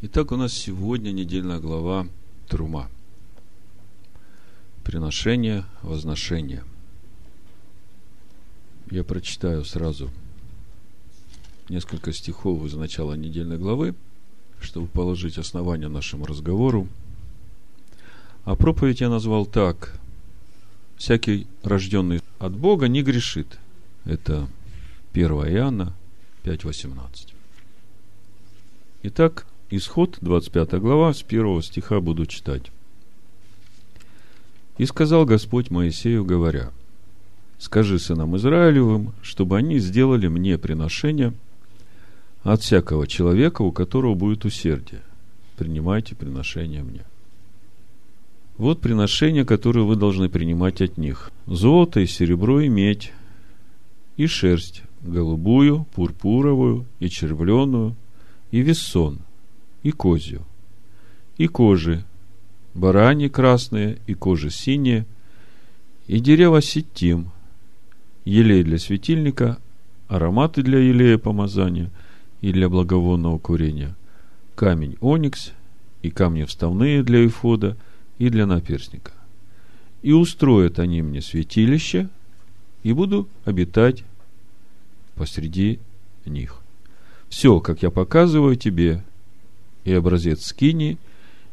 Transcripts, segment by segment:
Итак, у нас сегодня недельная глава Трума. Приношение, возношение. Я прочитаю сразу несколько стихов из начала недельной главы, чтобы положить основание нашему разговору. А проповедь я назвал так. Всякий рожденный от Бога не грешит. Это 1 Иоанна 5.18. Итак, Исход, 25 глава, с первого стиха буду читать. «И сказал Господь Моисею, говоря, «Скажи сынам Израилевым, чтобы они сделали мне приношение от всякого человека, у которого будет усердие. Принимайте приношение мне». Вот приношения, которые вы должны принимать от них. Золото и серебро и медь, и шерсть, голубую, пурпуровую и червленую, и весон – и козью, и кожи, барани красные и кожи синие, и дерево сетим, елей для светильника, ароматы для елея помазания и для благовонного курения, камень оникс и камни вставные для эфода и для наперстника. И устроят они мне святилище, и буду обитать посреди них. Все, как я показываю тебе, и образец скини,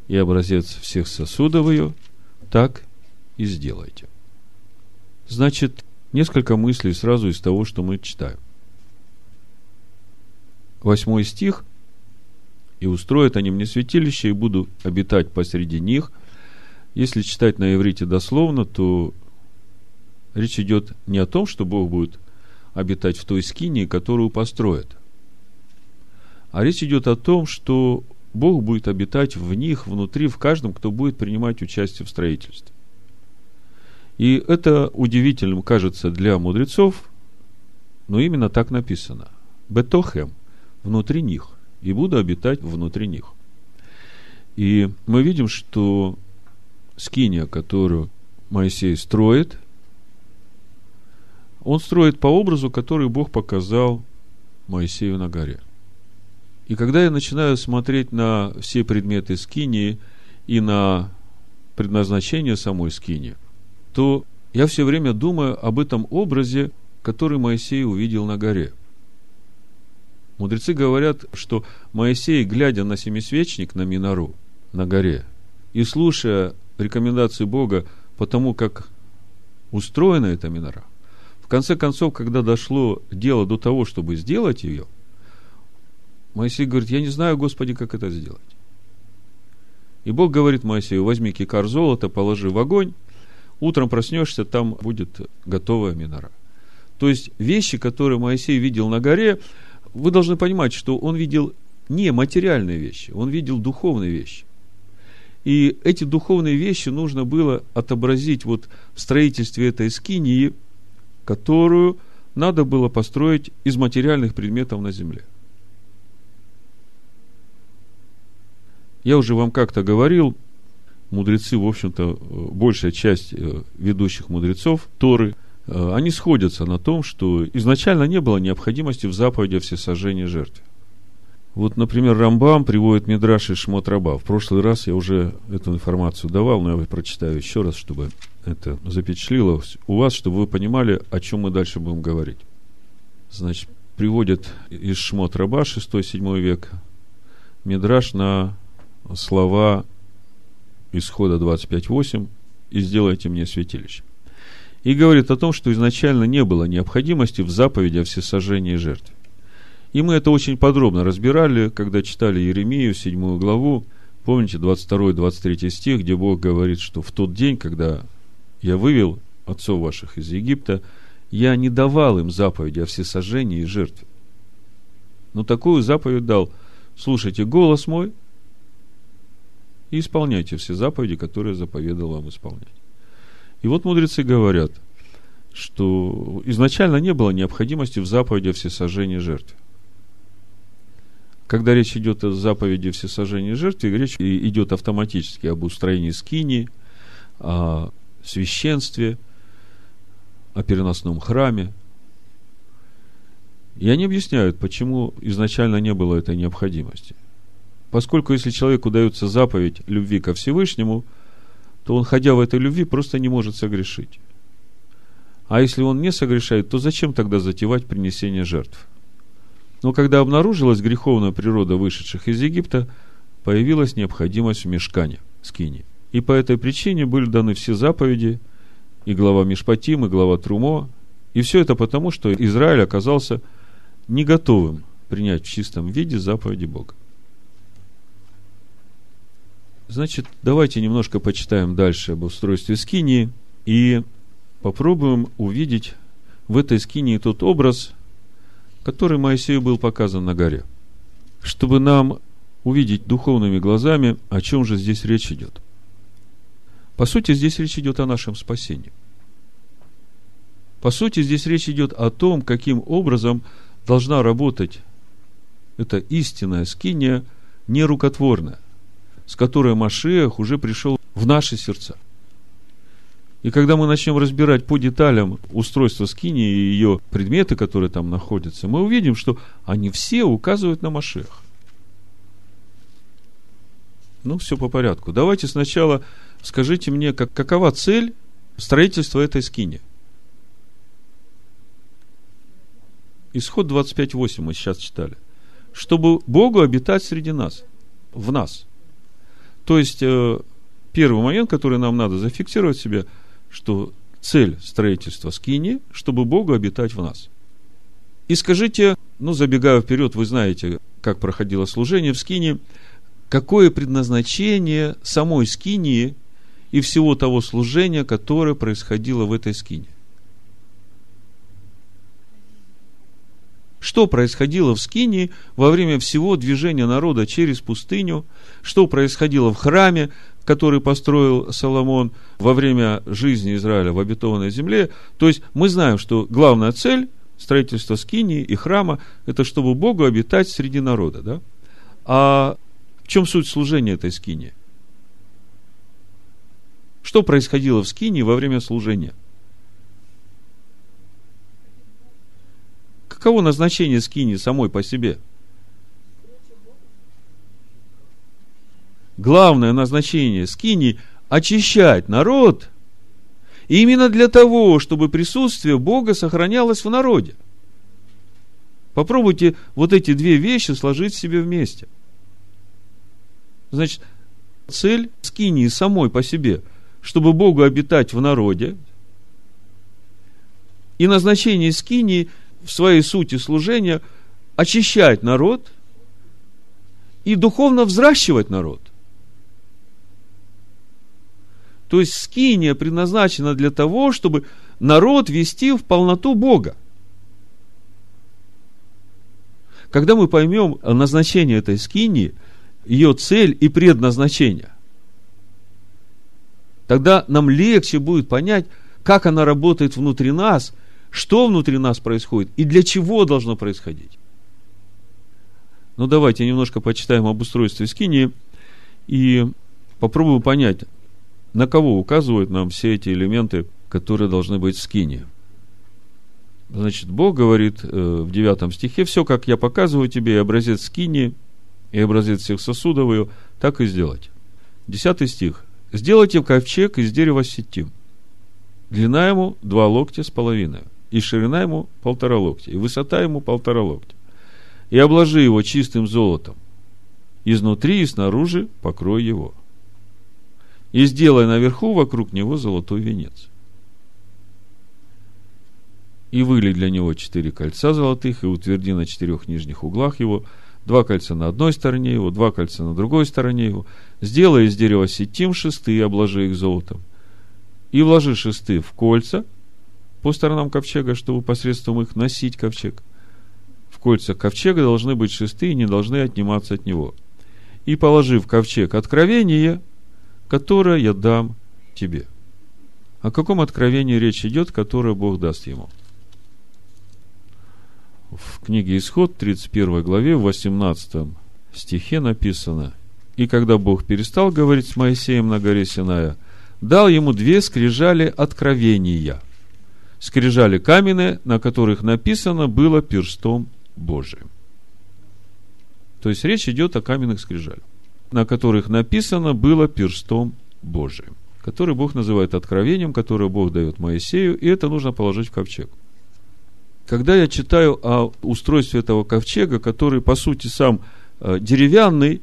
и образец всех сосудов ее, так и сделайте. Значит, несколько мыслей сразу из того, что мы читаем. Восьмой стих. «И устроят они мне святилище, и буду обитать посреди них». Если читать на иврите дословно, то речь идет не о том, что Бог будет обитать в той скинии, которую построят, а речь идет о том, что Бог будет обитать в них, внутри, в каждом, кто будет принимать участие в строительстве. И это удивительным кажется для мудрецов, но именно так написано. Бетохем, внутри них, и буду обитать внутри них. И мы видим, что скиния, которую Моисей строит, он строит по образу, который Бог показал Моисею на горе. И когда я начинаю смотреть на все предметы скинии и на предназначение самой скинии, то я все время думаю об этом образе, который Моисей увидел на горе. Мудрецы говорят, что Моисей, глядя на семисвечник, на Минору, на горе, и слушая рекомендации Бога по тому, как устроена эта Минора, в конце концов, когда дошло дело до того, чтобы сделать ее, Моисей говорит, я не знаю, Господи, как это сделать. И Бог говорит Моисею, возьми кикар золота, положи в огонь, утром проснешься, там будет готовая минора. То есть вещи, которые Моисей видел на горе, вы должны понимать, что он видел не материальные вещи, он видел духовные вещи. И эти духовные вещи нужно было отобразить вот в строительстве этой скинии, которую надо было построить из материальных предметов на земле. Я уже вам как-то говорил, мудрецы, в общем-то, большая часть э, ведущих мудрецов Торы, э, они сходятся на том, что изначально не было необходимости в заповеди о всесожжении жертве. Вот, например, Рамбам приводит Мидраш и Шмот Раба. В прошлый раз я уже эту информацию давал, но я прочитаю еще раз, чтобы это запечатлилось у вас, чтобы вы понимали, о чем мы дальше будем говорить. Значит, приводит из Шмот Раба 6-7 век Мидраш на слова исхода 25.8 «И сделайте мне святилище». И говорит о том, что изначально не было необходимости в заповеди о всесожжении жертв. И мы это очень подробно разбирали, когда читали Еремию, 7 главу. Помните, 22-23 стих, где Бог говорит, что в тот день, когда я вывел отцов ваших из Египта, я не давал им заповеди о всесожжении и жертве. Но такую заповедь дал. Слушайте голос мой, и исполняйте все заповеди, которые заповедал вам исполнять. И вот мудрецы говорят, что изначально не было необходимости в заповеди всесожжения жертв. Когда речь идет о заповеди всесожжения жертв, речь идет автоматически об устроении скини, о священстве, о переносном храме. И они объясняют, почему изначально не было этой необходимости. Поскольку если человеку дается заповедь любви ко Всевышнему, то он, ходя в этой любви, просто не может согрешить. А если он не согрешает, то зачем тогда затевать принесение жертв? Но когда обнаружилась греховная природа вышедших из Египта, появилась необходимость в мешкане, скине. И по этой причине были даны все заповеди, и глава Мишпатим, и глава Трумо, и все это потому, что Израиль оказался не готовым принять в чистом виде заповеди Бога. Значит, давайте немножко почитаем дальше об устройстве скинии и попробуем увидеть в этой скинии тот образ, который Моисею был показан на горе. Чтобы нам увидеть духовными глазами, о чем же здесь речь идет. По сути, здесь речь идет о нашем спасении. По сути, здесь речь идет о том, каким образом должна работать эта истинная скиния, нерукотворная, с которой Машех уже пришел в наши сердца. И когда мы начнем разбирать по деталям устройство скини и ее предметы, которые там находятся, мы увидим, что они все указывают на Машех. Ну, все по порядку. Давайте сначала скажите мне, как, какова цель строительства этой скини? Исход 25.8 мы сейчас читали. Чтобы Богу обитать среди нас, в нас. То есть, э, первый момент, который нам надо зафиксировать себе, что цель строительства скини, чтобы Богу обитать в нас. И скажите, ну, забегая вперед, вы знаете, как проходило служение в скине, какое предназначение самой скинии и всего того служения, которое происходило в этой скине. Что происходило в Скинии во время всего движения народа через пустыню, что происходило в храме, который построил Соломон во время жизни Израиля в обетованной земле. То есть мы знаем, что главная цель строительства Скинии и храма – это чтобы Богу обитать среди народа. Да? А в чем суть служения этой скини? Что происходило в скине во время служения? Каково назначение скини самой по себе? Главное назначение скини – очищать народ именно для того, чтобы присутствие Бога сохранялось в народе. Попробуйте вот эти две вещи сложить себе вместе. Значит, цель скинии самой по себе, чтобы Богу обитать в народе, и назначение скинии в своей сути служения очищать народ и духовно взращивать народ. То есть скиния предназначена для того, чтобы народ вести в полноту Бога. Когда мы поймем назначение этой скинии – ее цель и предназначение, тогда нам легче будет понять, как она работает внутри нас, что внутри нас происходит и для чего должно происходить. Ну, давайте немножко почитаем об устройстве скинии и попробуем понять, на кого указывают нам все эти элементы, которые должны быть в скинии. Значит, Бог говорит э, в девятом стихе, все, как я показываю тебе, и образец скинии – и образец всех сосудов ее, так и сделать. Десятый стих. Сделайте ковчег из дерева сетим. Длина ему два локтя с половиной, и ширина ему полтора локтя, и высота ему полтора локтя. И обложи его чистым золотом. Изнутри и снаружи покрой его. И сделай наверху вокруг него золотой венец. И выли для него четыре кольца золотых, и утверди на четырех нижних углах его – два кольца на одной стороне его, два кольца на другой стороне его. Сделай из дерева сетим шесты и обложи их золотом. И вложи шесты в кольца по сторонам ковчега, чтобы посредством их носить ковчег. В кольцах ковчега должны быть шесты и не должны отниматься от него. И положи в ковчег откровение, которое я дам тебе. О каком откровении речь идет, которое Бог даст ему? в книге Исход, 31 главе, в 18 стихе написано, «И когда Бог перестал говорить с Моисеем на горе Синая, дал ему две скрижали откровения. Скрижали каменные, на которых написано было перстом Божиим». То есть речь идет о каменных скрижалях, на которых написано было перстом Божиим, который Бог называет откровением, которое Бог дает Моисею, и это нужно положить в ковчег. Когда я читаю о устройстве этого ковчега, который по сути сам э, деревянный,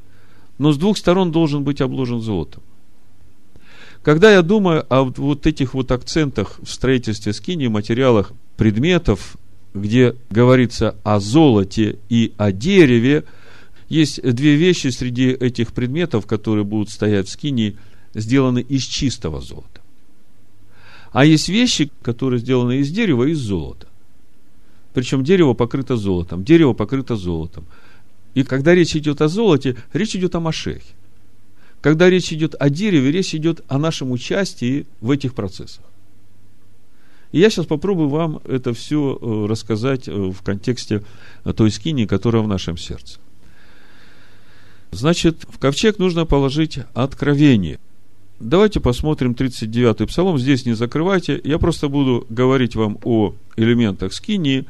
но с двух сторон должен быть обложен золотом. Когда я думаю о вот этих вот акцентах в строительстве скини, материалах, предметов, где говорится о золоте и о дереве, есть две вещи среди этих предметов, которые будут стоять в скинии, сделаны из чистого золота. А есть вещи, которые сделаны из дерева и из золота. Причем дерево покрыто золотом, дерево покрыто золотом. И когда речь идет о золоте, речь идет о Машехе. Когда речь идет о дереве, речь идет о нашем участии в этих процессах. И я сейчас попробую вам это все э, рассказать э, в контексте той скини, которая в нашем сердце. Значит, в ковчег нужно положить откровение. Давайте посмотрим 39-й псалом. Здесь не закрывайте. Я просто буду говорить вам о элементах скинии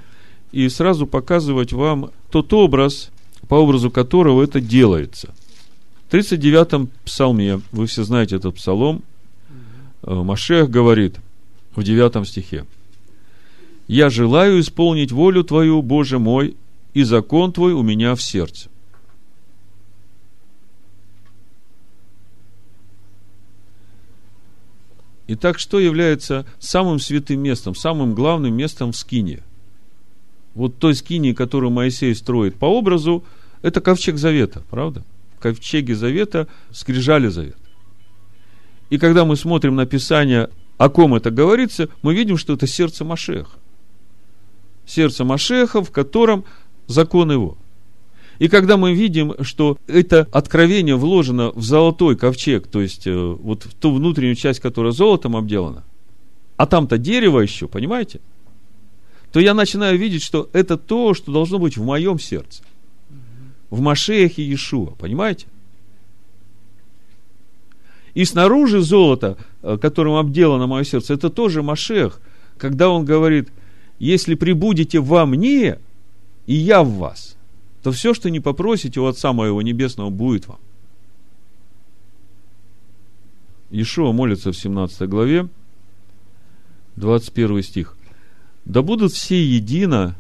и сразу показывать вам тот образ, по образу которого это делается. В 39-м псалме, вы все знаете этот псалом, э, Машех говорит в 9 стихе, «Я желаю исполнить волю Твою, Боже мой, и закон Твой у меня в сердце». Итак, что является самым святым местом, самым главным местом в скине? Вот той скине, которую Моисей строит по образу, это ковчег завета, правда? Ковчеге завета скрижали завет. И когда мы смотрим на Писание, о ком это говорится, мы видим, что это сердце Машеха. Сердце Машеха, в котором закон его. И когда мы видим, что это откровение вложено в золотой ковчег, то есть э, вот в ту внутреннюю часть, которая золотом обделана, а там-то дерево еще, понимаете? То я начинаю видеть, что это то, что должно быть в моем сердце. В Машехе Иешуа, понимаете? И снаружи золото, э, которым обделано мое сердце, это тоже Машех, когда он говорит, если прибудете во мне, и я в вас – то все, что не попросите у Отца Моего Небесного, будет вам. Ишуа молится в 17 главе, 21 стих. «Да будут все едино,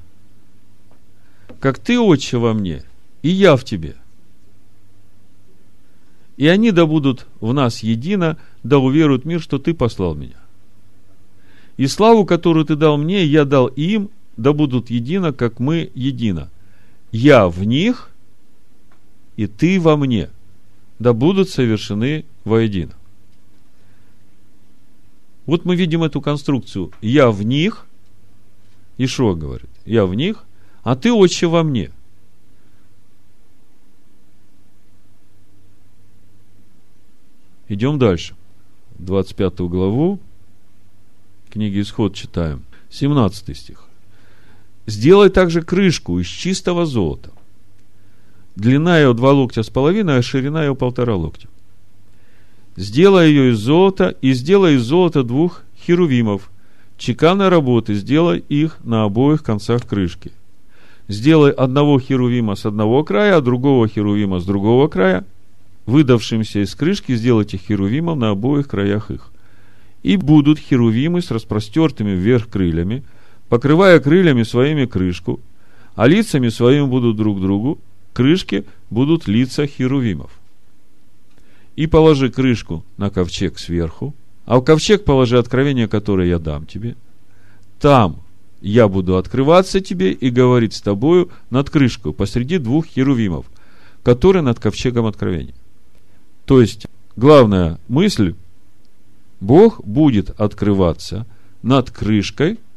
как Ты, Отче, во мне, и я в Тебе. И они да будут в нас едино, да уверуют мир, что Ты послал меня. И славу, которую Ты дал мне, я дал им, да будут едино, как мы едино я в них, и ты во мне, да будут совершены воедино. Вот мы видим эту конструкцию. Я в них, Ишуа говорит, я в них, а ты, отче, во мне. Идем дальше. 25 главу книги Исход читаем. 17 стих. Сделай также крышку из чистого золота. Длина ее два локтя с половиной, а ширина ее полтора локтя. Сделай ее из золота и сделай из золота двух херувимов. Чеканной работы сделай их на обоих концах крышки. Сделай одного херувима с одного края, а другого херувима с другого края. Выдавшимся из крышки сделайте херувимов на обоих краях их. И будут херувимы с распростертыми вверх крыльями – покрывая крыльями своими крышку, а лицами своими будут друг другу, крышки будут лица херувимов. И положи крышку на ковчег сверху, а в ковчег положи откровение, которое я дам тебе. Там я буду открываться тебе и говорить с тобою над крышкой посреди двух херувимов, которые над ковчегом откровения. То есть, главная мысль, Бог будет открываться над крышкой –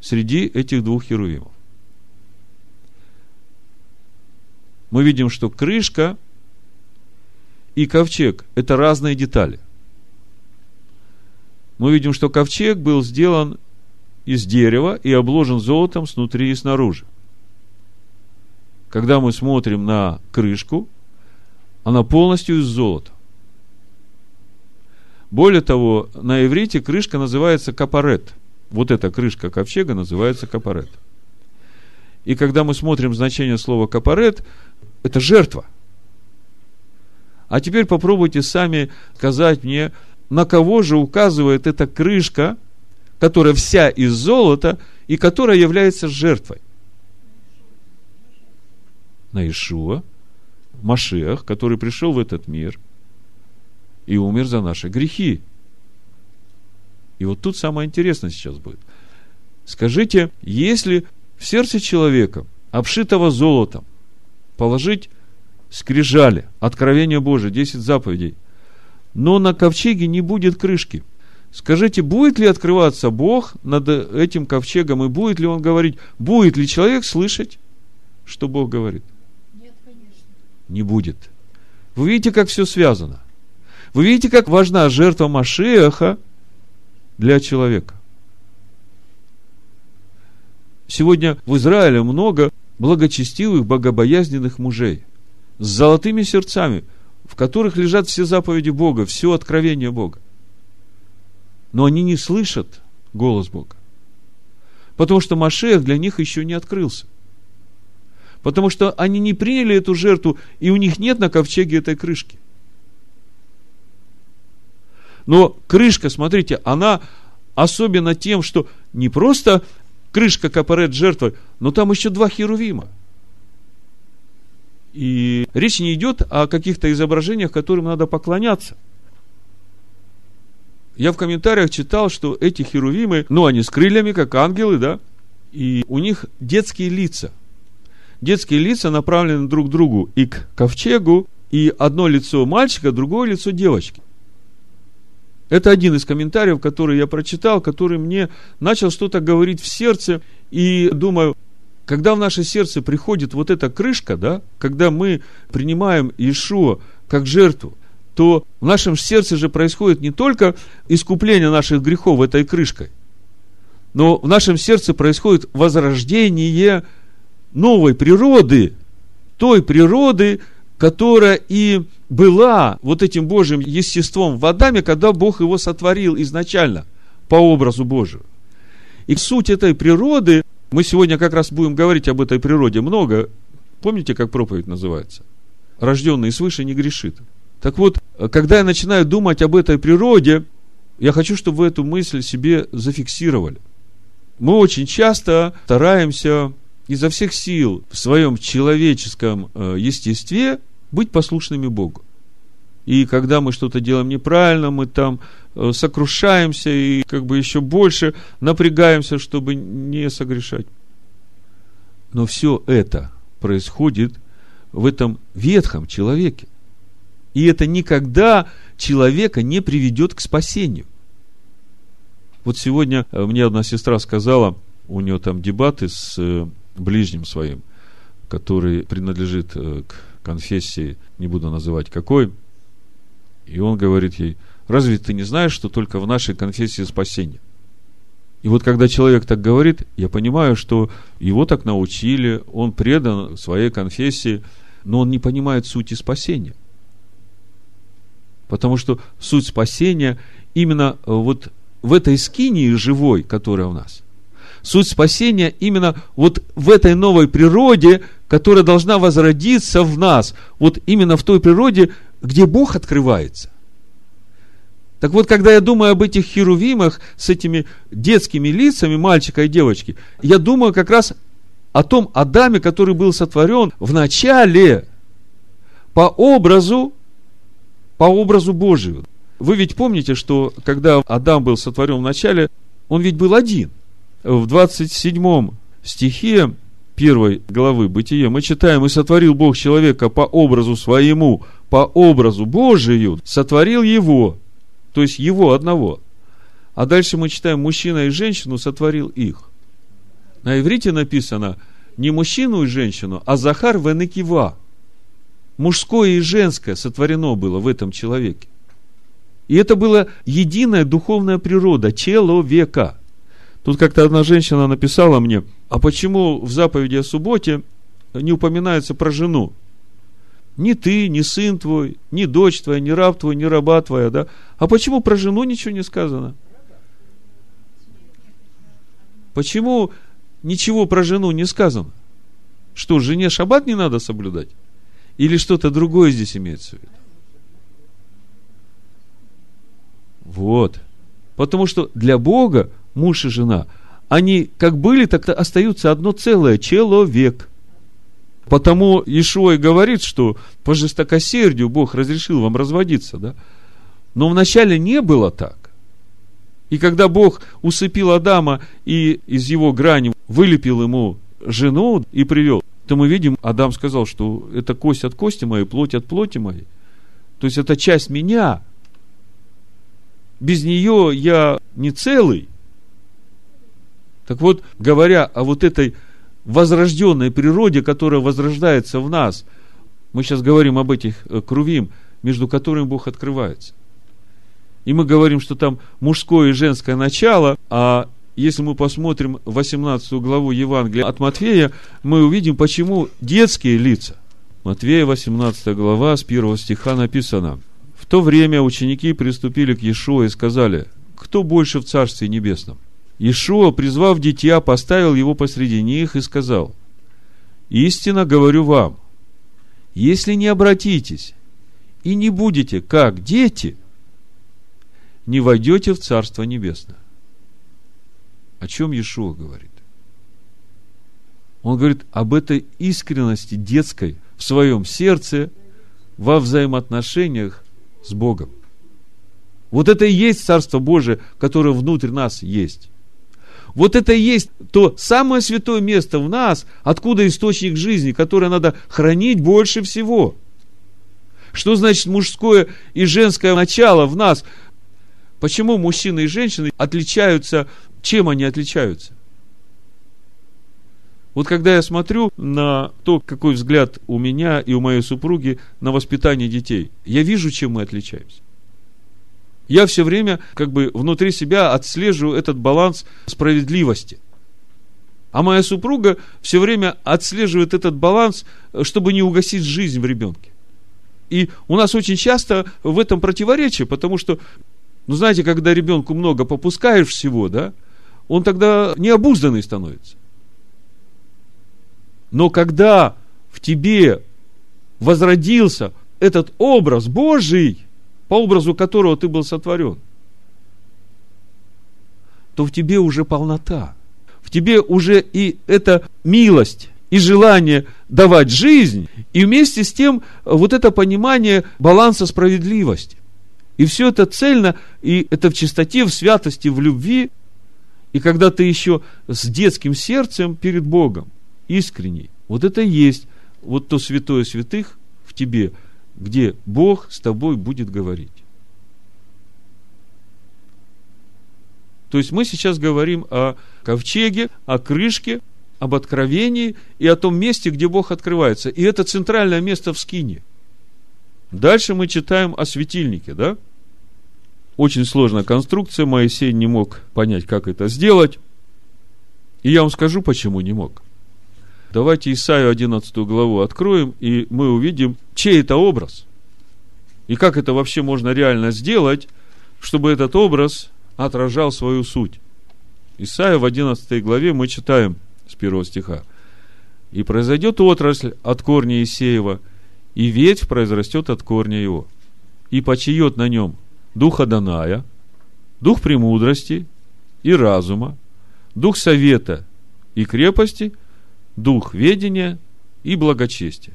среди этих двух херувимов. Мы видим, что крышка и ковчег – это разные детали. Мы видим, что ковчег был сделан из дерева и обложен золотом снутри и снаружи. Когда мы смотрим на крышку, она полностью из золота. Более того, на иврите крышка называется капарет вот эта крышка ковчега называется капарет. И когда мы смотрим значение слова капарет, Это жертва. А теперь попробуйте сами сказать мне, на кого же указывает эта крышка, которая вся из золота и которая является жертвой. На Ишуа, Машех, который пришел в этот мир и умер за наши грехи. И вот тут самое интересное сейчас будет. Скажите, если в сердце человека, обшитого золотом, положить скрижали, откровение Божие, 10 заповедей, но на ковчеге не будет крышки. Скажите, будет ли открываться Бог над этим ковчегом, и будет ли он говорить, будет ли человек слышать, что Бог говорит? Не будет. Вы видите, как все связано. Вы видите, как важна жертва Машеха для человека. Сегодня в Израиле много благочестивых, богобоязненных мужей с золотыми сердцами, в которых лежат все заповеди Бога, все откровение Бога. Но они не слышат голос Бога. Потому что Машех для них еще не открылся. Потому что они не приняли эту жертву, и у них нет на ковчеге этой крышки. Но крышка, смотрите, она особенно тем, что не просто крышка капарет жертвы, но там еще два херувима – и речь не идет о каких-то изображениях, которым надо поклоняться. Я в комментариях читал, что эти херувимы, ну, они с крыльями, как ангелы, да, и у них детские лица. Детские лица направлены друг к другу и к ковчегу, и одно лицо мальчика, другое лицо девочки. Это один из комментариев, который я прочитал, который мне начал что-то говорить в сердце, и думаю, когда в наше сердце приходит вот эта крышка, да, когда мы принимаем Иешуа как жертву, то в нашем сердце же происходит не только искупление наших грехов этой крышкой, но в нашем сердце происходит возрождение новой природы, той природы, которая и была вот этим Божьим естеством в Адаме, когда Бог его сотворил изначально по образу Божию. И суть этой природы мы сегодня как раз будем говорить об этой природе много. Помните, как проповедь называется? Рожденный свыше не грешит. Так вот, когда я начинаю думать об этой природе, я хочу, чтобы вы эту мысль себе зафиксировали. Мы очень часто стараемся изо всех сил в своем человеческом э, естестве быть послушными Богу. И когда мы что-то делаем неправильно, мы там э, сокрушаемся и как бы еще больше напрягаемся, чтобы не согрешать. Но все это происходит в этом ветхом человеке. И это никогда человека не приведет к спасению. Вот сегодня э, мне одна сестра сказала, у нее там дебаты с ближним своим, который принадлежит к конфессии, не буду называть какой, и он говорит ей, разве ты не знаешь, что только в нашей конфессии спасение? И вот когда человек так говорит, я понимаю, что его так научили, он предан своей конфессии, но он не понимает сути спасения. Потому что суть спасения именно вот в этой скинии живой, которая у нас. Суть спасения именно вот в этой новой природе, которая должна возродиться в нас. Вот именно в той природе, где Бог открывается. Так вот, когда я думаю об этих херувимах с этими детскими лицами мальчика и девочки, я думаю как раз о том Адаме, который был сотворен в начале по образу, по образу Божию. Вы ведь помните, что когда Адам был сотворен в начале, он ведь был один. В 27 стихе первой главы Бытия мы читаем, «И сотворил Бог человека по образу своему, по образу Божию, сотворил его, то есть его одного. А дальше мы читаем, мужчина и женщину сотворил их. На иврите написано не мужчину и женщину, а Захар Венекива. Мужское и женское сотворено было в этом человеке. И это была единая духовная природа человека. Тут как-то одна женщина написала мне, а почему в заповеди о субботе не упоминается про жену? Ни ты, ни сын твой, ни дочь твоя, ни раб твой, ни раба твоя, да? А почему про жену ничего не сказано? Почему ничего про жену не сказано? Что, жене шаббат не надо соблюдать? Или что-то другое здесь имеется в виду? Вот. Потому что для Бога муж и жена, они как были, так и остаются одно целое, человек. Потому Ишуа и говорит, что по жестокосердию Бог разрешил вам разводиться, да? Но вначале не было так. И когда Бог усыпил Адама и из его грани вылепил ему жену и привел, то мы видим, Адам сказал, что это кость от кости моей, плоть от плоти моей. То есть это часть меня. Без нее я не целый. Так вот, говоря о вот этой возрожденной природе, которая возрождается в нас, мы сейчас говорим об этих э, крувим, между которыми Бог открывается. И мы говорим, что там мужское и женское начало, а если мы посмотрим 18 главу Евангелия от Матфея, мы увидим, почему детские лица. Матфея 18 глава с 1 стиха написано. В то время ученики приступили к Иешуа и сказали, кто больше в Царстве Небесном? Иешуа, призвав дитя, поставил его посреди них и сказал, «Истинно говорю вам, если не обратитесь и не будете как дети, не войдете в Царство Небесное». О чем Иешуа говорит? Он говорит об этой искренности детской в своем сердце во взаимоотношениях с Богом. Вот это и есть Царство Божие, которое внутрь нас есть. Вот это и есть то самое святое место в нас, откуда источник жизни, которое надо хранить больше всего. Что значит мужское и женское начало в нас? Почему мужчины и женщины отличаются? Чем они отличаются? Вот когда я смотрю на то, какой взгляд у меня и у моей супруги на воспитание детей, я вижу, чем мы отличаемся. Я все время как бы внутри себя отслеживаю этот баланс справедливости. А моя супруга все время отслеживает этот баланс, чтобы не угасить жизнь в ребенке. И у нас очень часто в этом противоречие, потому что, ну знаете, когда ребенку много попускаешь всего, да, он тогда необузданный становится. Но когда в тебе возродился этот образ Божий, по образу которого ты был сотворен, то в тебе уже полнота. В тебе уже и эта милость, и желание давать жизнь, и вместе с тем вот это понимание баланса справедливости. И все это цельно, и это в чистоте, в святости, в любви. И когда ты еще с детским сердцем перед Богом, искренний, вот это и есть вот то святое святых в тебе – где Бог с тобой будет говорить. То есть мы сейчас говорим о ковчеге, о крышке, об откровении и о том месте, где Бог открывается. И это центральное место в скине. Дальше мы читаем о светильнике, да? Очень сложная конструкция, Моисей не мог понять, как это сделать. И я вам скажу, почему не мог. Давайте Исаию 11 главу откроем, и мы увидим, чей это образ. И как это вообще можно реально сделать, чтобы этот образ отражал свою суть. Исаия в 11 главе мы читаем с первого стиха. «И произойдет отрасль от корня Исеева, и ветвь произрастет от корня его, и почиет на нем дух Аданая, дух премудрости и разума, дух совета и крепости – дух ведения и благочестия,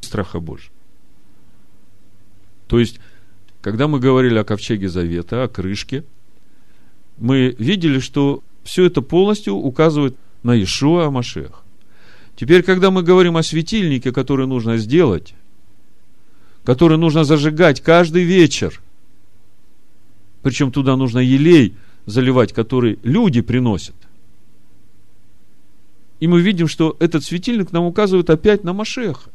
страха Божьего. То есть, когда мы говорили о ковчеге завета, о крышке, мы видели, что все это полностью указывает на Ишуа Амашех. Теперь, когда мы говорим о светильнике, который нужно сделать, который нужно зажигать каждый вечер, причем туда нужно елей заливать, который люди приносят, и мы видим, что этот светильник нам указывает опять на Машеха.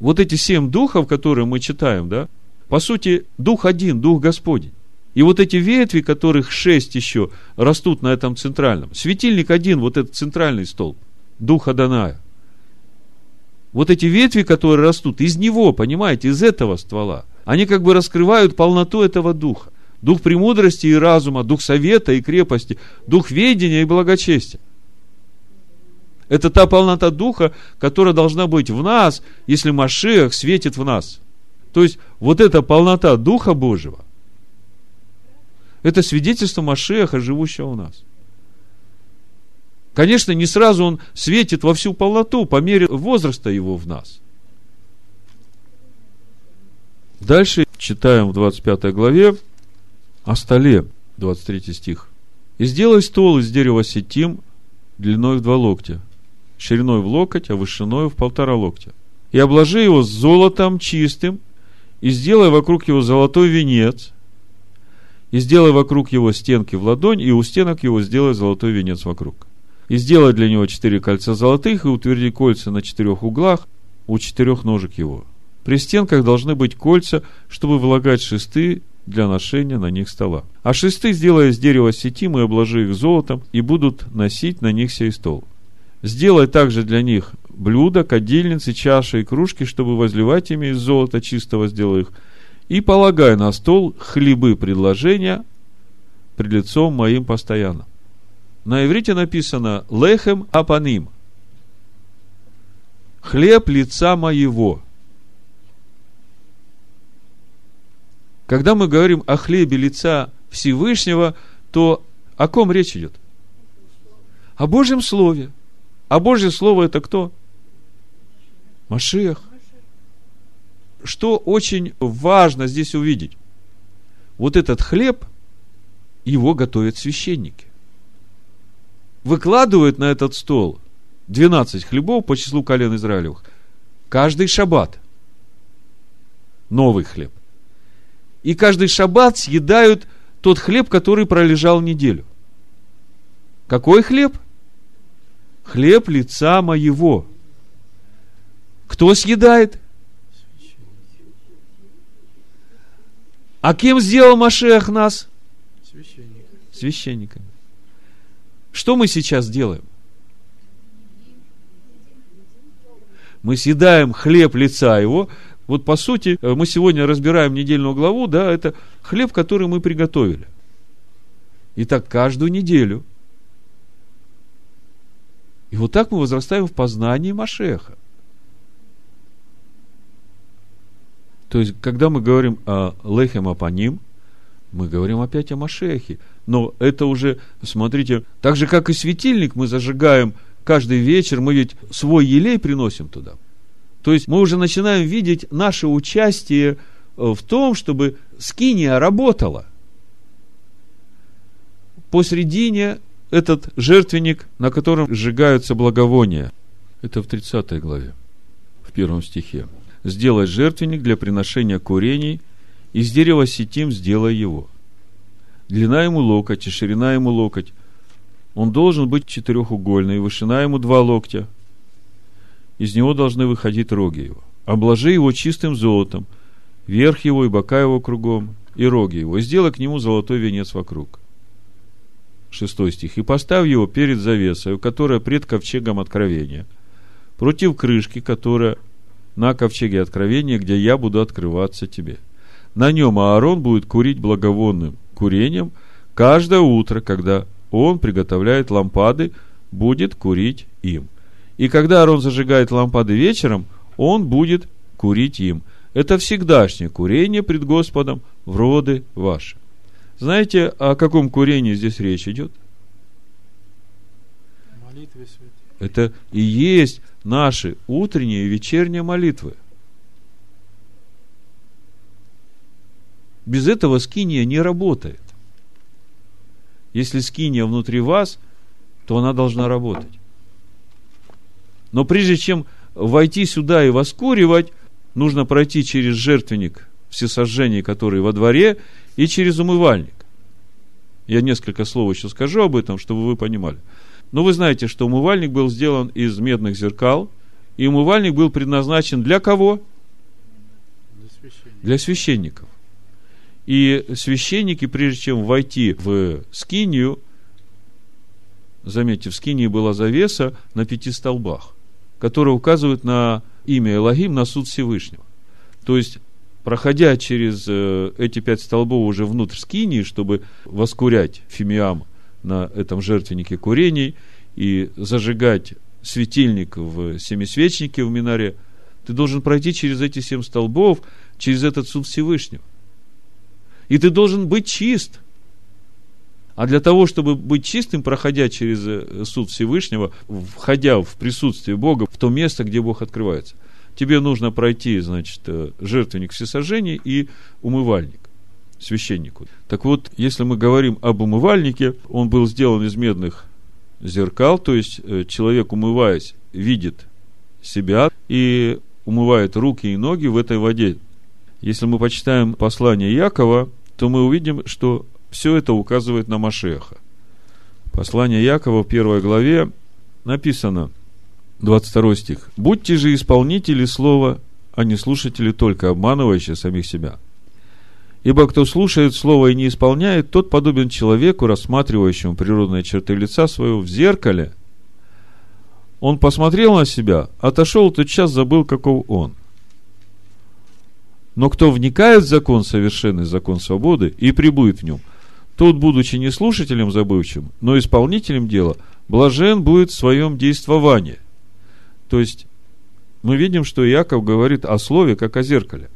Вот эти семь духов, которые мы читаем, да, по сути, дух один, дух Господень. И вот эти ветви, которых шесть еще, растут на этом центральном. Светильник один, вот этот центральный столб, дух Аданая. Вот эти ветви, которые растут из него, понимаете, из этого ствола, они как бы раскрывают полноту этого духа. Дух премудрости и разума, дух совета и крепости, дух ведения и благочестия. Это та полнота Духа, которая должна быть в нас, если Машех светит в нас. То есть, вот эта полнота Духа Божьего, это свидетельство Машеха, живущего в нас. Конечно, не сразу он светит во всю полноту, по мере возраста его в нас. Дальше читаем в 25 главе о столе, 23 стих. «И сделай стол из дерева сетим длиной в два локтя, шириной в локоть, а вышиной в полтора локтя. И обложи его золотом чистым, и сделай вокруг его золотой венец, и сделай вокруг его стенки в ладонь, и у стенок его сделай золотой венец вокруг. И сделай для него четыре кольца золотых, и утверди кольца на четырех углах у четырех ножек его. При стенках должны быть кольца, чтобы влагать шесты для ношения на них стола. А шесты сделай из дерева сетим и обложи их золотом, и будут носить на них сей стол. Сделай также для них блюда, кадильницы, чаши и кружки, чтобы возливать ими из золота чистого сделай их, и полагай на стол хлебы предложения пред лицом моим постоянно. На иврите написано «лехем апаним» – «хлеб лица моего». Когда мы говорим о хлебе лица Всевышнего, то о ком речь идет? О Божьем Слове. А Божье Слово это кто? Машех. Что очень важно здесь увидеть? Вот этот хлеб, его готовят священники. Выкладывают на этот стол 12 хлебов по числу колен Израилевых. Каждый шаббат. Новый хлеб. И каждый шаббат съедают тот хлеб, который пролежал неделю. Какой хлеб? Хлеб лица моего. Кто съедает? А кем сделал Машех нас? Священник. Священниками. Что мы сейчас делаем? Мы съедаем хлеб лица его. Вот по сути, мы сегодня разбираем недельную главу, да, это хлеб, который мы приготовили. И так каждую неделю. И вот так мы возрастаем в познании Машеха. То есть, когда мы говорим о лехем апаним, мы говорим опять о Машехе. Но это уже, смотрите, так же, как и светильник мы зажигаем каждый вечер, мы ведь свой елей приносим туда. То есть, мы уже начинаем видеть наше участие э, в том, чтобы скиния работала. Посредине этот жертвенник, на котором сжигаются благовония. Это в 30 главе, в первом стихе сделай жертвенник для приношения курений, из дерева сетим сделай его. Длина ему локоть и ширина ему локоть. Он должен быть четырехугольный, вышина ему два локтя. Из него должны выходить роги его. Обложи его чистым золотом, верх его и бока его кругом, и роги его, сделай к нему золотой венец вокруг. Шестой стих. И поставь его перед завесой, которая пред ковчегом откровения, против крышки, которая на ковчеге откровения, где я буду открываться тебе. На нем Аарон будет курить благовонным курением каждое утро, когда он приготовляет лампады, будет курить им. И когда Аарон зажигает лампады вечером, он будет курить им. Это всегдашнее курение пред Господом в роды ваши. Знаете, о каком курении здесь речь идет? Это и есть наши утренние и вечерние молитвы. Без этого скиния не работает. Если скиния внутри вас, то она должна работать. Но прежде чем войти сюда и воскуривать, нужно пройти через жертвенник всесожжений, который во дворе, и через умывальник. Я несколько слов еще скажу об этом, чтобы вы понимали. Но вы знаете, что умывальник был сделан из медных зеркал, и умывальник был предназначен для кого? Для священников. Для священников. И священники, прежде чем войти в скинию, заметьте, в скинии была завеса на пяти столбах, которая указывает на имя Элогим, на суд Всевышнего. То есть, проходя через э, эти пять столбов уже внутрь скинии, чтобы воскурять фимиам на этом жертвеннике курений и зажигать светильник в семисвечнике в Минаре. Ты должен пройти через эти семь столбов, через этот суд Всевышнего. И ты должен быть чист. А для того, чтобы быть чистым, проходя через э, суд Всевышнего, входя в присутствие Бога, в то место, где Бог открывается, тебе нужно пройти, значит, э, жертвенник всесожжения и умывальник священнику. Так вот, если мы говорим об умывальнике, он был сделан из медных зеркал, то есть э, человек, умываясь, видит себя и умывает руки и ноги в этой воде. Если мы почитаем послание Якова, то мы увидим, что все это указывает на Машеха. Послание Якова в первой главе написано, 22 стих. «Будьте же исполнители слова, а не слушатели только, обманывающие самих себя. Ибо кто слушает слово и не исполняет, тот подобен человеку, рассматривающему природные черты лица своего в зеркале. Он посмотрел на себя, отошел, тот час забыл, каков он. Но кто вникает в закон совершенный, закон свободы, и прибудет в нем, тот, будучи не слушателем забывчим, но исполнителем дела, блажен будет в своем действовании. То есть, мы видим, что Иаков говорит о слове, как о зеркале.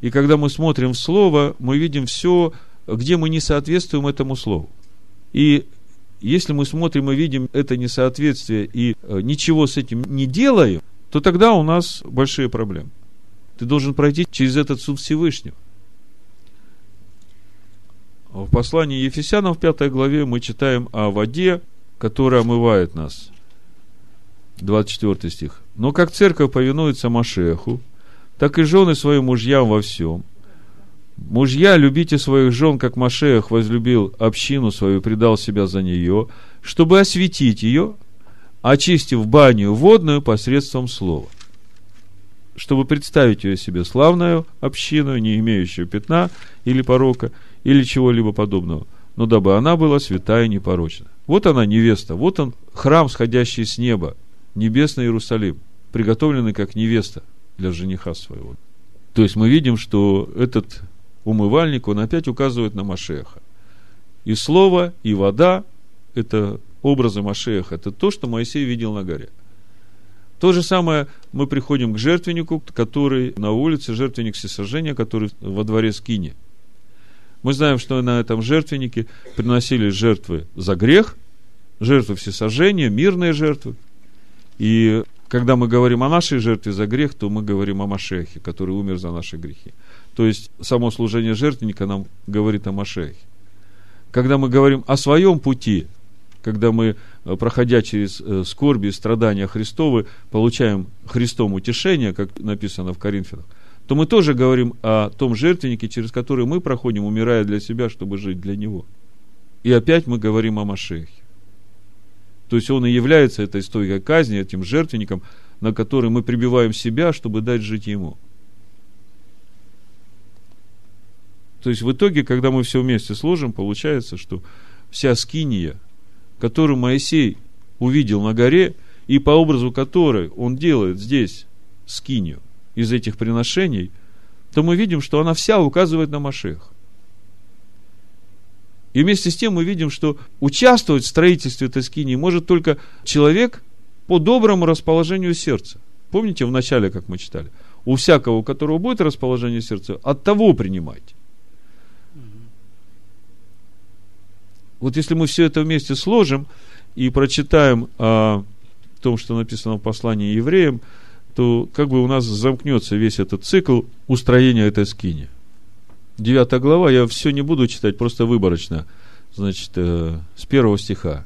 И когда мы смотрим в Слово, мы видим все, где мы не соответствуем этому Слову. И если мы смотрим и видим это несоответствие и э, ничего с этим не делаем, то тогда у нас большие проблемы. Ты должен пройти через этот суд Всевышнего. В послании Ефесянам в пятой главе мы читаем о воде, которая омывает нас. 24 стих. Но как церковь повинуется Машеху, так и жены своим мужьям во всем. Мужья, любите своих жен, как Машеях возлюбил общину свою, предал себя за нее, чтобы осветить ее, очистив баню водную посредством слова. Чтобы представить ее себе славную общину, не имеющую пятна или порока, или чего-либо подобного, но дабы она была святая и непорочна. Вот она, невеста, вот он, храм, сходящий с неба, небесный Иерусалим, приготовленный как невеста – для жениха своего. То есть мы видим, что этот умывальник, он опять указывает на Машеха. И слово, и вода – это образы Машеха, это то, что Моисей видел на горе. То же самое мы приходим к жертвеннику, который на улице, жертвенник всесожжения, который во дворе Скини. Мы знаем, что на этом жертвеннике приносились жертвы за грех, жертвы всесожжения, мирные жертвы. И когда мы говорим о нашей жертве за грех, то мы говорим о Машехе, который умер за наши грехи. То есть, само служение жертвенника нам говорит о Машехе. Когда мы говорим о своем пути, когда мы, э, проходя через э, скорби и страдания Христовы, получаем Христом утешение, как написано в Коринфянах, то мы тоже говорим о том жертвеннике, через который мы проходим, умирая для себя, чтобы жить для Него. И опять мы говорим о Машехе. То есть он и является этой стойкой казни, этим жертвенником, на который мы прибиваем себя, чтобы дать жить ему. То есть в итоге, когда мы все вместе сложим, получается, что вся скиния, которую Моисей увидел на горе, и по образу которой он делает здесь скинию из этих приношений, то мы видим, что она вся указывает на Машех. И вместе с тем мы видим, что участвовать в строительстве этой скинии может только человек по доброму расположению сердца. Помните в начале, как мы читали? У всякого, у которого будет расположение сердца, от того принимайте. Вот если мы все это вместе сложим и прочитаем о том, что написано в послании евреям, то как бы у нас замкнется весь этот цикл устроения этой скини. Девятая глава, я все не буду читать, просто выборочно. Значит, э, с первого стиха.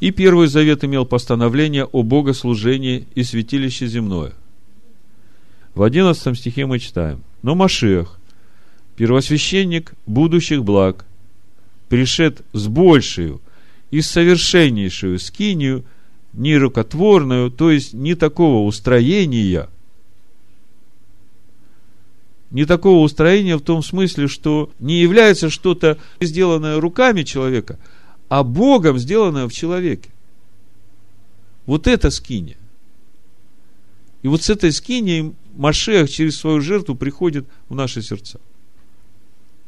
«И Первый Завет имел постановление о богослужении и святилище земное». В одиннадцатом стихе мы читаем. «Но Машех, первосвященник будущих благ, пришед с большую и совершеннейшую скинию, не рукотворную, то есть не такого устроения – не такого устроения в том смысле, что не является что-то сделанное руками человека, а Богом сделанное в человеке. Вот это скиния. И вот с этой скинией Машех через свою жертву приходит в наши сердца.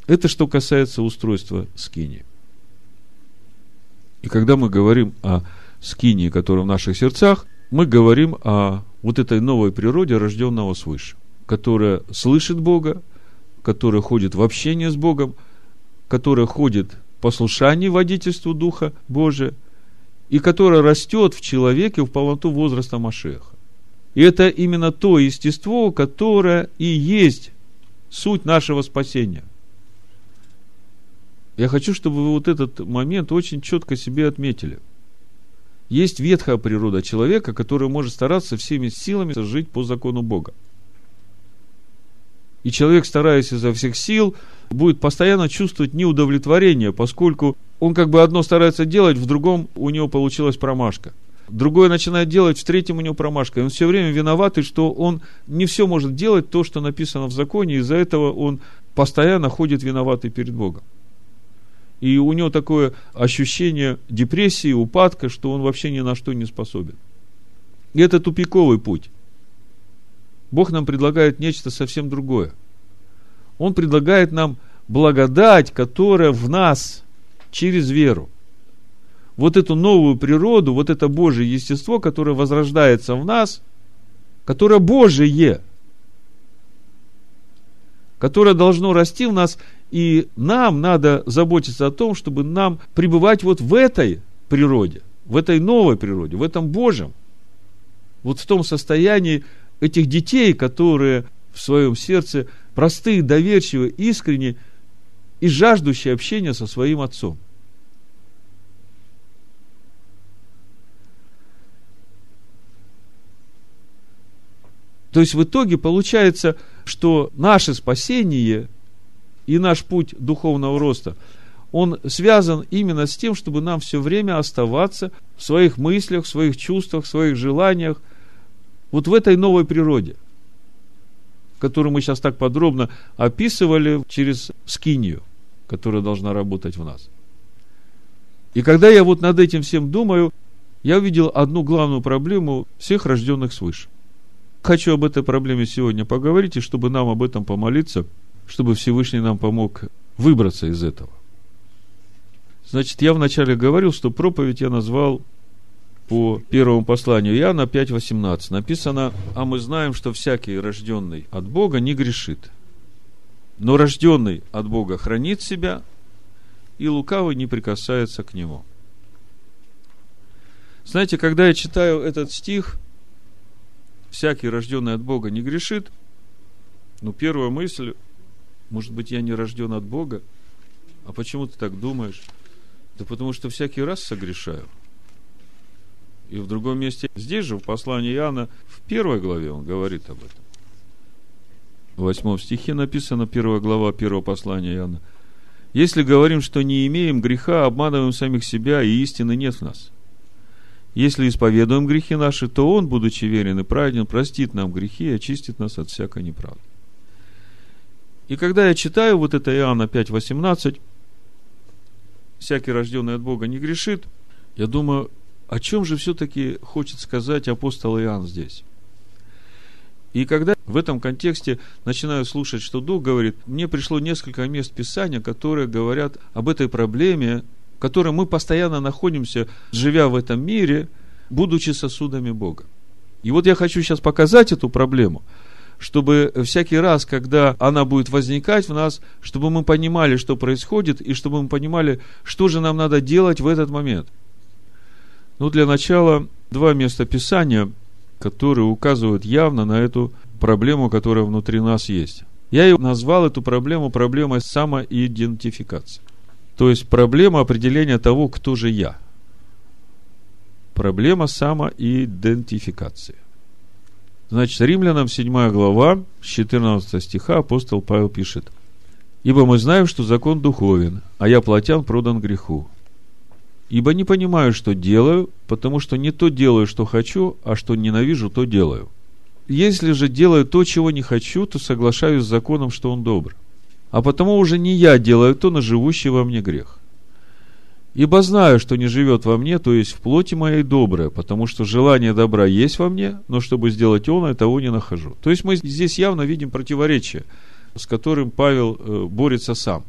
Это что касается устройства скинии. И когда мы говорим о скинии, которая в наших сердцах – мы говорим о вот этой новой природе, рожденного свыше, которая слышит Бога, которая ходит в общение с Богом, которая ходит в послушании водительству Духа Божия, и которая растет в человеке в полноту возраста Машеха. И это именно то естество, которое и есть суть нашего спасения. Я хочу, чтобы вы вот этот момент очень четко себе отметили. Есть ветхая природа человека, который может стараться всеми силами жить по закону Бога. И человек, стараясь изо всех сил, будет постоянно чувствовать неудовлетворение, поскольку он как бы одно старается делать, в другом у него получилась промашка. Другое начинает делать, в третьем у него промашка. И он все время виноват, и что он не все может делать то, что написано в законе, из-за этого он постоянно ходит виноватый перед Богом. И у него такое ощущение депрессии, упадка, что он вообще ни на что не способен. И это тупиковый путь. Бог нам предлагает нечто совсем другое. Он предлагает нам благодать, которая в нас через веру. Вот эту новую природу, вот это Божье естество, которое возрождается в нас, которое Божие, которое должно расти в нас и нам надо заботиться о том, чтобы нам пребывать вот в этой природе, в этой новой природе, в этом Божьем. Вот в том состоянии этих детей, которые в своем сердце простые, доверчивые, искренние и жаждущие общения со своим отцом. То есть в итоге получается, что наше спасение и наш путь духовного роста, он связан именно с тем, чтобы нам все время оставаться в своих мыслях, в своих чувствах, в своих желаниях, вот в этой новой природе, которую мы сейчас так подробно описывали через скинию, которая должна работать в нас. И когда я вот над этим всем думаю, я увидел одну главную проблему всех рожденных свыше. Хочу об этой проблеме сегодня поговорить, и чтобы нам об этом помолиться – чтобы Всевышний нам помог выбраться из этого. Значит, я вначале говорил, что проповедь я назвал по первому посланию Иоанна 5.18. Написано, а мы знаем, что всякий рожденный от Бога не грешит. Но рожденный от Бога хранит себя, и лукавый не прикасается к нему. Знаете, когда я читаю этот стих, всякий рожденный от Бога не грешит, ну, первая мысль, может быть, я не рожден от Бога? А почему ты так думаешь? Да потому что всякий раз согрешаю. И в другом месте, здесь же, в послании Иоанна, в первой главе он говорит об этом. В восьмом стихе написано, первая глава первого послания Иоанна. Если говорим, что не имеем греха, обманываем самих себя, и истины нет в нас. Если исповедуем грехи наши, то Он, будучи верен и праведен, простит нам грехи и очистит нас от всякой неправды. И когда я читаю вот это Иоанна 5.18, всякий рожденный от Бога не грешит, я думаю, о чем же все-таки хочет сказать апостол Иоанн здесь? И когда в этом контексте начинаю слушать, что Дух говорит, мне пришло несколько мест Писания, которые говорят об этой проблеме, в которой мы постоянно находимся, живя в этом мире, будучи сосудами Бога. И вот я хочу сейчас показать эту проблему – чтобы всякий раз, когда она будет возникать в нас, чтобы мы понимали, что происходит, и чтобы мы понимали, что же нам надо делать в этот момент. Ну, для начала, два места Писания, которые указывают явно на эту проблему, которая внутри нас есть. Я ее назвал эту проблему проблемой самоидентификации. То есть проблема определения того, кто же я. Проблема самоидентификации. Значит, Римлянам 7 глава, с 14 стиха апостол Павел пишет. «Ибо мы знаем, что закон духовен, а я плотян продан греху. Ибо не понимаю, что делаю, потому что не то делаю, что хочу, а что ненавижу, то делаю. Если же делаю то, чего не хочу, то соглашаюсь с законом, что он добр. А потому уже не я делаю то, но живущий во мне грех. Ибо знаю, что не живет во мне, то есть в плоти моей доброе, потому что желание добра есть во мне, но чтобы сделать он, того не нахожу. То есть мы здесь явно видим противоречие, с которым Павел э, борется сам.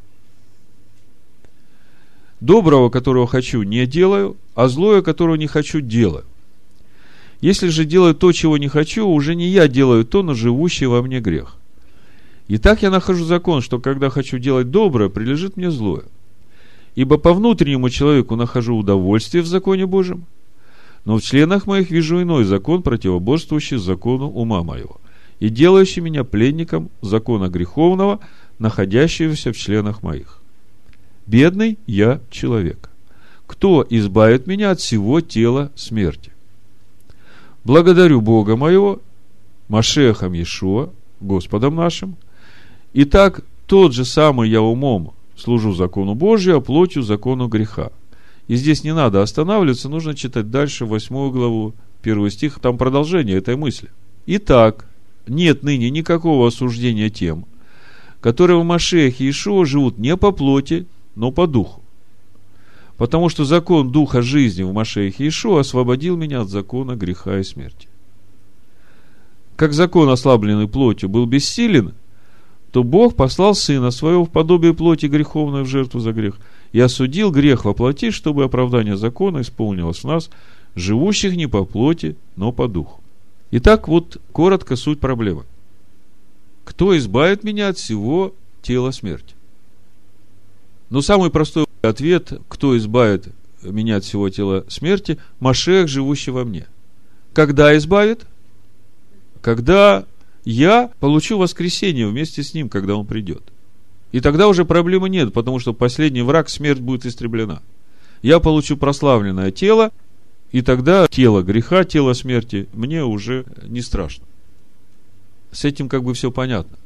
Доброго, которого хочу, не делаю, а злое, которого не хочу, делаю. Если же делаю то, чего не хочу, уже не я делаю то, но живущий во мне грех. И так я нахожу закон, что когда хочу делать доброе, прилежит мне злое. Ибо по внутреннему человеку нахожу удовольствие в законе Божьем, но в членах моих вижу иной закон, противоборствующий закону ума моего, и делающий меня пленником закона греховного, находящегося в членах моих. Бедный я человек. Кто избавит меня от всего тела смерти? Благодарю Бога моего, Машехом Иешуа, Господом нашим. Итак, тот же самый я умом служу закону Божию, а плотью закону греха. И здесь не надо останавливаться, нужно читать дальше восьмую главу, первый стих, там продолжение этой мысли. Итак, нет ныне никакого осуждения тем, которые в Машехе Иешуа живут не по плоти, но по духу. Потому что закон Духа жизни в Машехе Иешуа освободил меня от закона греха и смерти. Как закон, ослабленный плотью, был бессилен, то Бог послал Сына Своего в подобие плоти греховной в жертву за грех и осудил грех во плоти, чтобы оправдание закона исполнилось в нас, живущих не по плоти, но по духу. Итак, вот коротко суть проблемы. Кто избавит меня от всего тела смерти? Ну, самый простой ответ, кто избавит меня от всего тела смерти, Машех, живущий во мне. Когда избавит? Когда я получу воскресение вместе с ним, когда он придет. И тогда уже проблемы нет, потому что последний враг, смерть, будет истреблена. Я получу прославленное тело, и тогда тело греха, тело смерти мне уже не страшно. С этим как бы все понятно.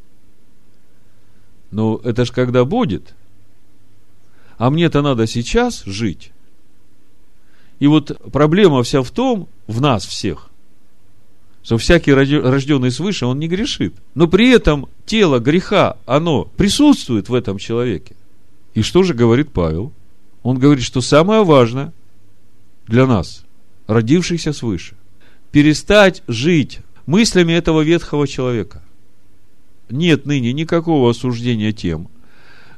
Но это же когда будет – а мне-то надо сейчас жить. И вот проблема вся в том, в нас всех, что всякий рожденный свыше, он не грешит. Но при этом тело греха, оно присутствует в этом человеке. И что же говорит Павел? Он говорит, что самое важное для нас, родившихся свыше, перестать жить мыслями этого ветхого человека. Нет ныне никакого осуждения тем,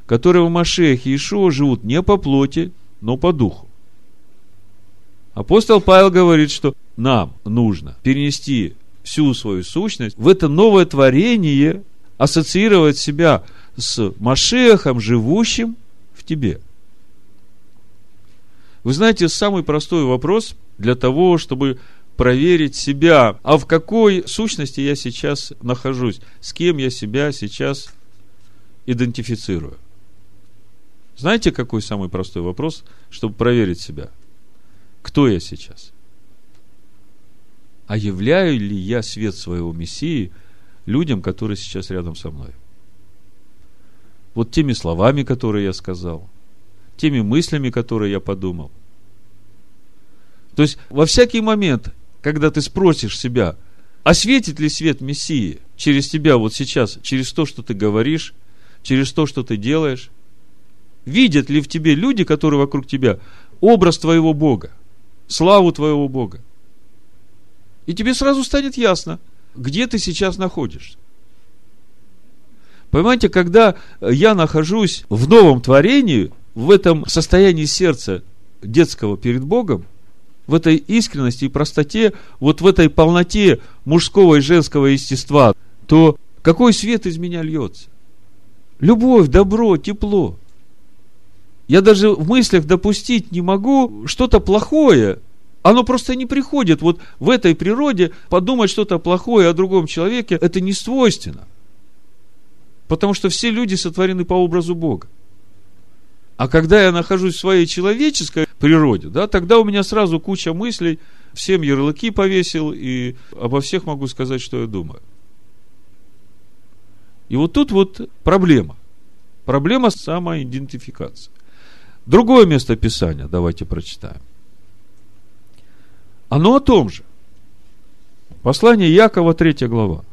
которые в Машехе Ишуа живут не по плоти, но по духу. Апостол Павел говорит, что нам нужно перенести всю свою сущность в это новое творение, ассоциировать себя с Машехом, живущим в тебе. Вы знаете, самый простой вопрос для того, чтобы проверить себя, а в какой сущности я сейчас нахожусь, с кем я себя сейчас идентифицирую. Знаете, какой самый простой вопрос, чтобы проверить себя? Кто я сейчас? А являю ли я свет своего Мессии людям, которые сейчас рядом со мной? Вот теми словами, которые я сказал, теми мыслями, которые я подумал. То есть, во всякий момент, когда ты спросишь себя, осветит ли свет Мессии через тебя вот сейчас, через то, что ты говоришь, через то, что ты делаешь, Видят ли в тебе люди, которые вокруг тебя, образ твоего Бога, славу твоего Бога? И тебе сразу станет ясно, где ты сейчас находишься. Понимаете, когда я нахожусь в новом творении, в этом состоянии сердца детского перед Богом, в этой искренности и простоте, вот в этой полноте мужского и женского естества, то какой свет из меня льется? Любовь, добро, тепло. Я даже в мыслях допустить не могу что-то плохое. Оно просто не приходит. Вот в этой природе подумать что-то плохое о другом человеке, это не свойственно. Потому что все люди сотворены по образу Бога. А когда я нахожусь в своей человеческой природе, да, тогда у меня сразу куча мыслей, всем ярлыки повесил и обо всех могу сказать, что я думаю. И вот тут вот проблема. Проблема самоидентификации. Другое место Писания, давайте прочитаем. Оно о том же. Послание Якова, 3 глава.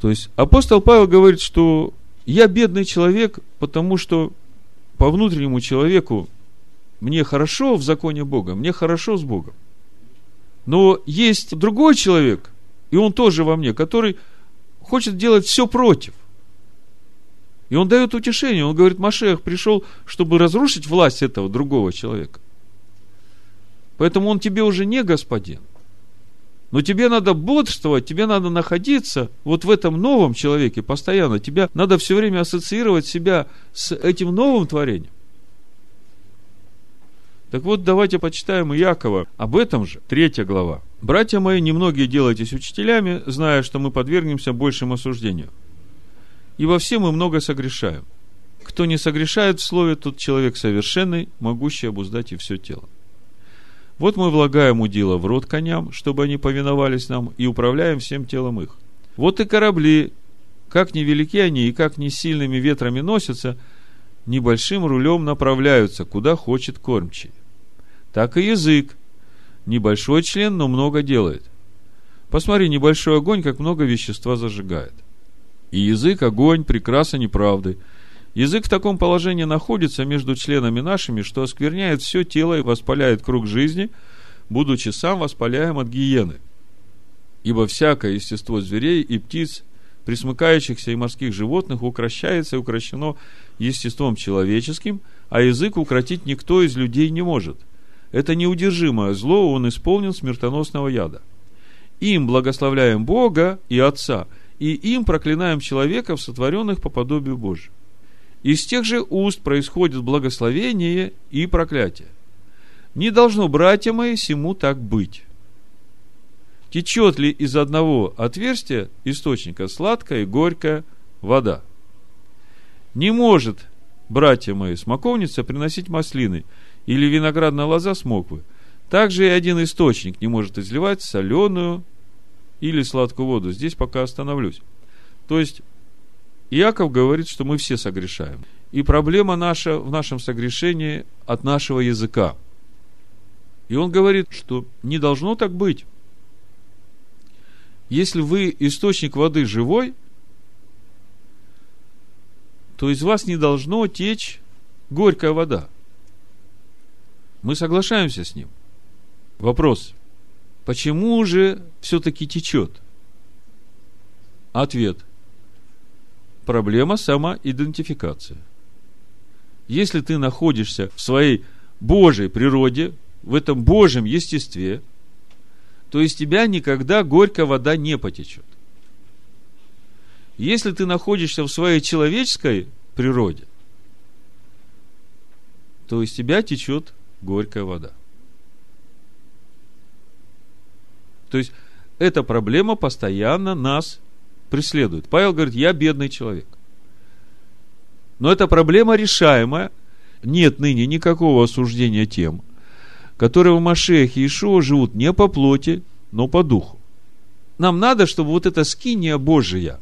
То есть апостол Павел говорит, что я бедный человек, потому что по внутреннему человеку мне хорошо в законе Бога, мне хорошо с Богом. Но есть другой человек, и он тоже во мне, который хочет делать все против. И он дает утешение. Он говорит, Машех пришел, чтобы разрушить власть этого другого человека. Поэтому он тебе уже не господин. Но тебе надо бодрствовать, тебе надо находиться вот в этом новом человеке постоянно. Тебе надо все время ассоциировать себя с этим новым творением. Так вот, давайте почитаем Иакова об этом же, третья глава. «Братья мои, немногие делайтесь учителями, зная, что мы подвергнемся большему осуждению. Ибо все мы много согрешаем. Кто не согрешает в слове, тот человек совершенный, могущий обуздать и все тело. Вот мы влагаем удила в рот коням, чтобы они повиновались нам, и управляем всем телом их. Вот и корабли, как невелики они и как не сильными ветрами носятся, небольшим рулем направляются, куда хочет кормчий. Так и язык. Небольшой член, но много делает. Посмотри, небольшой огонь, как много вещества зажигает. И язык – огонь, прекраса неправды – Язык в таком положении находится между членами нашими, что оскверняет все тело и воспаляет круг жизни, будучи сам воспаляем от гиены. Ибо всякое естество зверей и птиц, присмыкающихся и морских животных, укращается и укращено естеством человеческим, а язык укротить никто из людей не может. Это неудержимое зло, он исполнен смертоносного яда. Им благословляем Бога и Отца, и им проклинаем человеков, сотворенных по подобию Божию. Из тех же уст происходит благословение и проклятие. Не должно, братья мои, всему так быть. Течет ли из одного отверстия источника сладкая и горькая вода? Не может, братья мои, смоковница приносить маслины или виноградная лоза смоквы. Также и один источник не может изливать соленую или сладкую воду. Здесь пока остановлюсь. То есть, Иаков говорит, что мы все согрешаем. И проблема наша в нашем согрешении от нашего языка. И он говорит, что не должно так быть. Если вы источник воды живой, то из вас не должно течь горькая вода. Мы соглашаемся с ним. Вопрос. Почему же все-таки течет? Ответ – проблема самоидентификации. Если ты находишься в своей Божьей природе, в этом Божьем естестве, то из тебя никогда горькая вода не потечет. Если ты находишься в своей человеческой природе, то из тебя течет горькая вода. То есть, эта проблема постоянно нас преследует. Павел говорит, я бедный человек. Но эта проблема решаемая. Нет ныне никакого осуждения тем, которые в Машехе и Ишуа живут не по плоти, но по духу. Нам надо, чтобы вот эта скиния Божия,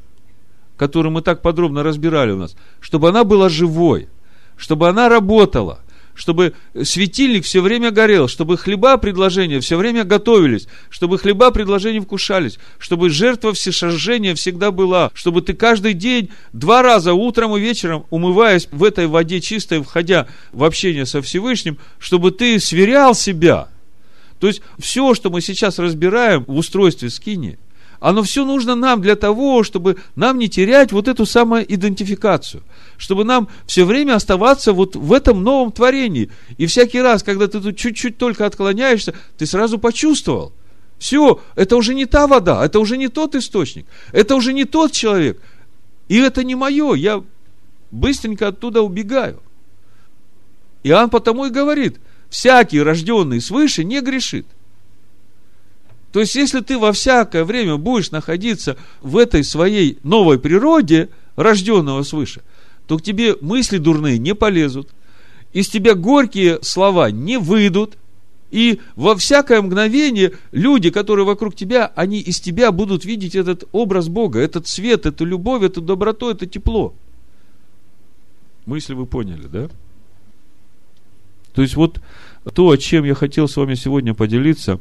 которую мы так подробно разбирали у нас, чтобы она была живой, чтобы она работала – чтобы светильник все время горел, чтобы хлеба предложения все время готовились, чтобы хлеба предложения вкушались, чтобы жертва всесожжения всегда была, чтобы ты каждый день два раза утром и вечером, умываясь в этой воде чистой, входя в общение со Всевышним, чтобы ты сверял себя. То есть все, что мы сейчас разбираем в устройстве скини, оно все нужно нам для того, чтобы нам не терять вот эту самую идентификацию – чтобы нам все время оставаться вот в этом новом творении. И всякий раз, когда ты тут чуть-чуть только отклоняешься, ты сразу почувствовал. Все, это уже не та вода, это уже не тот источник, это уже не тот человек. И это не мое, я быстренько оттуда убегаю. Иоанн потому и говорит, всякий рожденный свыше не грешит. То есть, если ты во всякое время будешь находиться в этой своей новой природе, рожденного свыше, то к тебе мысли дурные не полезут, из тебя горькие слова не выйдут, и во всякое мгновение люди, которые вокруг тебя, они из тебя будут видеть этот образ Бога, этот свет, эту любовь, эту доброту, это тепло. Мысли вы поняли, да? То есть вот то, о чем я хотел с вами сегодня поделиться,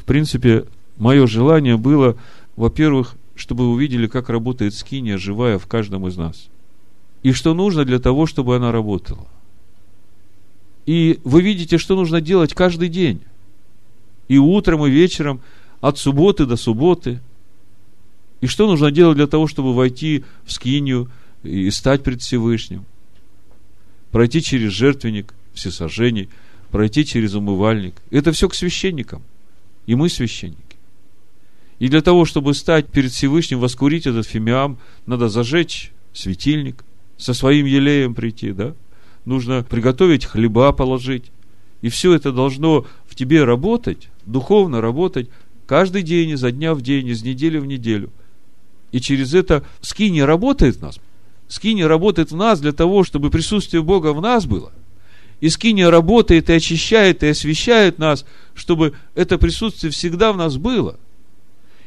в принципе, мое желание было, во-первых, чтобы вы увидели, как работает скиния живая в каждом из нас – и что нужно для того, чтобы она работала. И вы видите, что нужно делать каждый день. И утром, и вечером, от субботы до субботы. И что нужно делать для того, чтобы войти в скинию и стать пред Всевышним. Пройти через жертвенник всесожжений, пройти через умывальник. Это все к священникам. И мы священники. И для того, чтобы стать перед Всевышним, воскурить этот фимиам, надо зажечь светильник, со своим елеем прийти, да? Нужно приготовить хлеба положить. И все это должно в тебе работать, духовно работать, каждый день, изо дня в день, из недели в неделю. И через это скини работает в нас. Скини работает в нас для того, чтобы присутствие Бога в нас было. И скиния работает и очищает, и освещает нас, чтобы это присутствие всегда в нас было.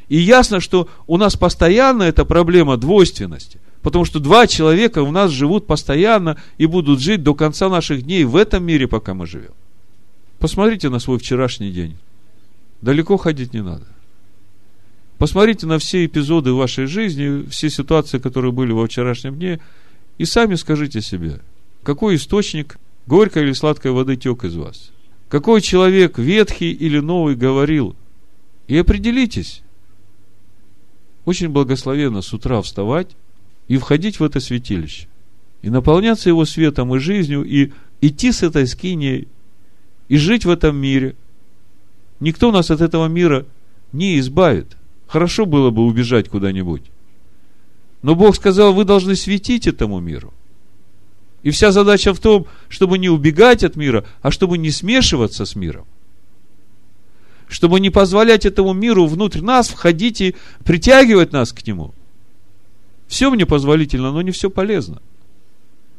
И ясно, что у нас постоянно эта проблема двойственности. Потому что два человека у нас живут постоянно и будут жить до конца наших дней в этом мире, пока мы живем. Посмотрите на свой вчерашний день. Далеко ходить не надо. Посмотрите на все эпизоды вашей жизни, все ситуации, которые были во вчерашнем дне, и сами скажите себе, какой источник горькой или сладкой воды тек из вас. Какой человек, ветхий или новый, говорил. И определитесь. Очень благословенно с утра вставать и входить в это святилище. И наполняться его светом и жизнью, и идти с этой скиней, и жить в этом мире. Никто нас от этого мира не избавит. Хорошо было бы убежать куда-нибудь. Но Бог сказал, вы должны светить этому миру – и вся задача в том, чтобы не убегать от мира, а чтобы не смешиваться с миром. Чтобы не позволять этому миру внутрь нас входить и притягивать нас к нему. Все мне позволительно, но не все полезно.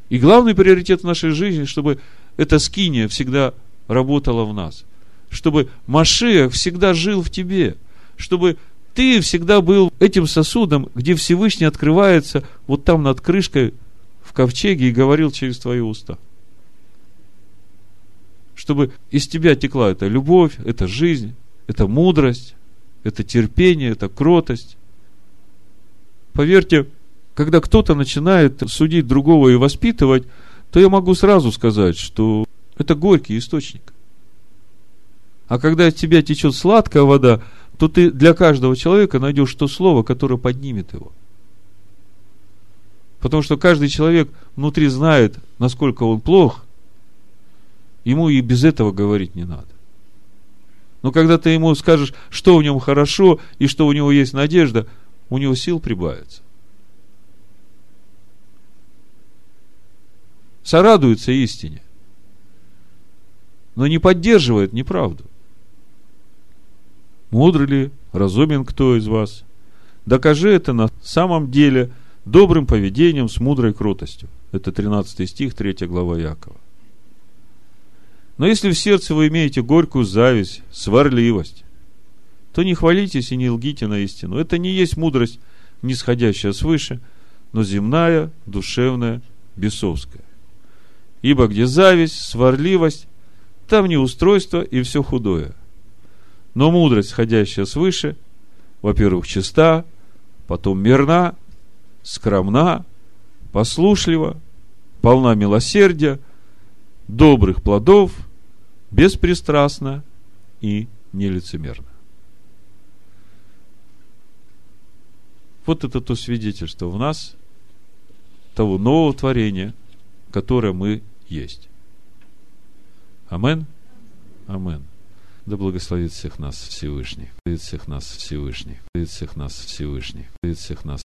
И главный приоритет в нашей жизни, чтобы эта скиния всегда работала в нас. Чтобы Машех всегда жил в тебе. Чтобы ты всегда был этим сосудом, где Всевышний открывается вот там над крышкой ковчеге и говорил через твои уста. Чтобы из тебя текла эта любовь, эта жизнь, эта мудрость, это терпение, это кротость. Поверьте, когда кто-то начинает судить другого и воспитывать, то я могу сразу сказать, что это горький источник. А когда от тебя течет сладкая вода, то ты для каждого человека найдешь то слово, которое поднимет его – Потому что каждый человек внутри знает, насколько он плох, ему и без этого говорить не надо. Но когда ты ему скажешь, что в нем хорошо и что у него есть надежда, у него сил прибавится. Сорадуется истине, но не поддерживает неправду. Мудрый ли, разумен кто из вас? Докажи это на самом деле – добрым поведением, с мудрой кротостью. Это 13 стих, 3 глава Якова. Но если в сердце вы имеете горькую зависть, сварливость, то не хвалитесь и не лгите на истину. Это не есть мудрость, нисходящая свыше, но земная, душевная, бесовская. Ибо где зависть, сварливость, там неустройство и все худое. Но мудрость, сходящая свыше, во-первых, чиста, потом мирна, скромна, послушлива, полна милосердия, добрых плодов, беспристрастна и нелицемерна. Вот это то свидетельство в нас того нового творения, которое мы есть. Амен. Амен. Да благословит всех нас Всевышний. Благословит всех нас Всевышний. Благословит всех нас Всевышний. Благословит всех нас